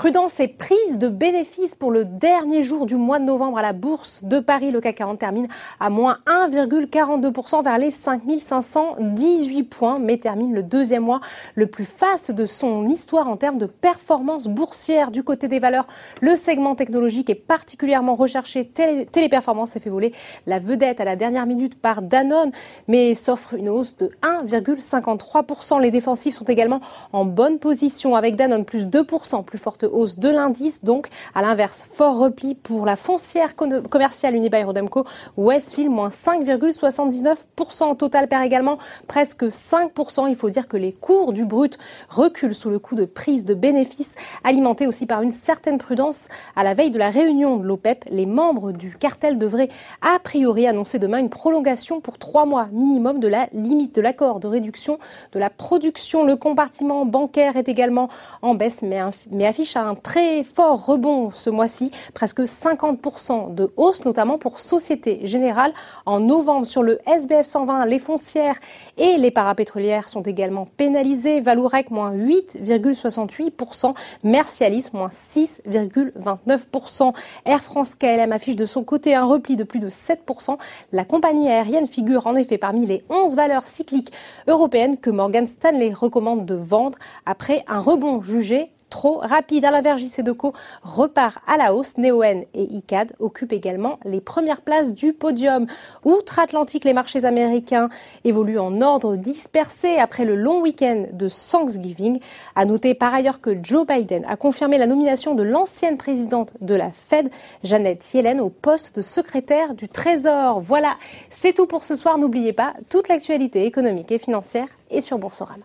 Prudence et prise de bénéfices pour le dernier jour du mois de novembre à la bourse de Paris. Le CAC 40 termine à moins 1,42% vers les 5518 points, mais termine le deuxième mois le plus faste de son histoire en termes de performance boursière. Du côté des valeurs, le segment technologique est particulièrement recherché. Téléperformance s'est fait voler la vedette à la dernière minute par Danone, mais s'offre une hausse de 1,53%. Les défensifs sont également en bonne position avec Danone plus 2%, plus forte hausse de l'indice. Donc, à l'inverse, fort repli pour la foncière commerciale Unibail Rodamco. Westfield, moins 5,79%. Total perd également presque 5%. Il faut dire que les cours du brut reculent sous le coup de prise de bénéfices, alimentés aussi par une certaine prudence. À la veille de la réunion de l'OPEP, les membres du cartel devraient a priori annoncer demain une prolongation pour trois mois minimum de la limite de l'accord de réduction de la production. Le compartiment bancaire est également en baisse, mais affiche un très fort rebond ce mois-ci, presque 50% de hausse, notamment pour Société Générale. En novembre, sur le SBF 120, les foncières et les parapétrolières sont également pénalisées. Valourec, moins 8,68%. Mercialis, moins 6,29%. Air France KLM affiche de son côté un repli de plus de 7%. La compagnie aérienne figure en effet parmi les 11 valeurs cycliques européennes que Morgan Stanley recommande de vendre après un rebond jugé trop rapide. À l'inverse, JC repart à la hausse. Neoen et ICAD occupent également les premières places du podium. Outre-Atlantique, les marchés américains évoluent en ordre dispersé après le long week-end de Thanksgiving. À noter par ailleurs que Joe Biden a confirmé la nomination de l'ancienne présidente de la Fed, Janet Yellen, au poste de secrétaire du Trésor. Voilà, c'est tout pour ce soir. N'oubliez pas, toute l'actualité économique et financière est sur Boursorama.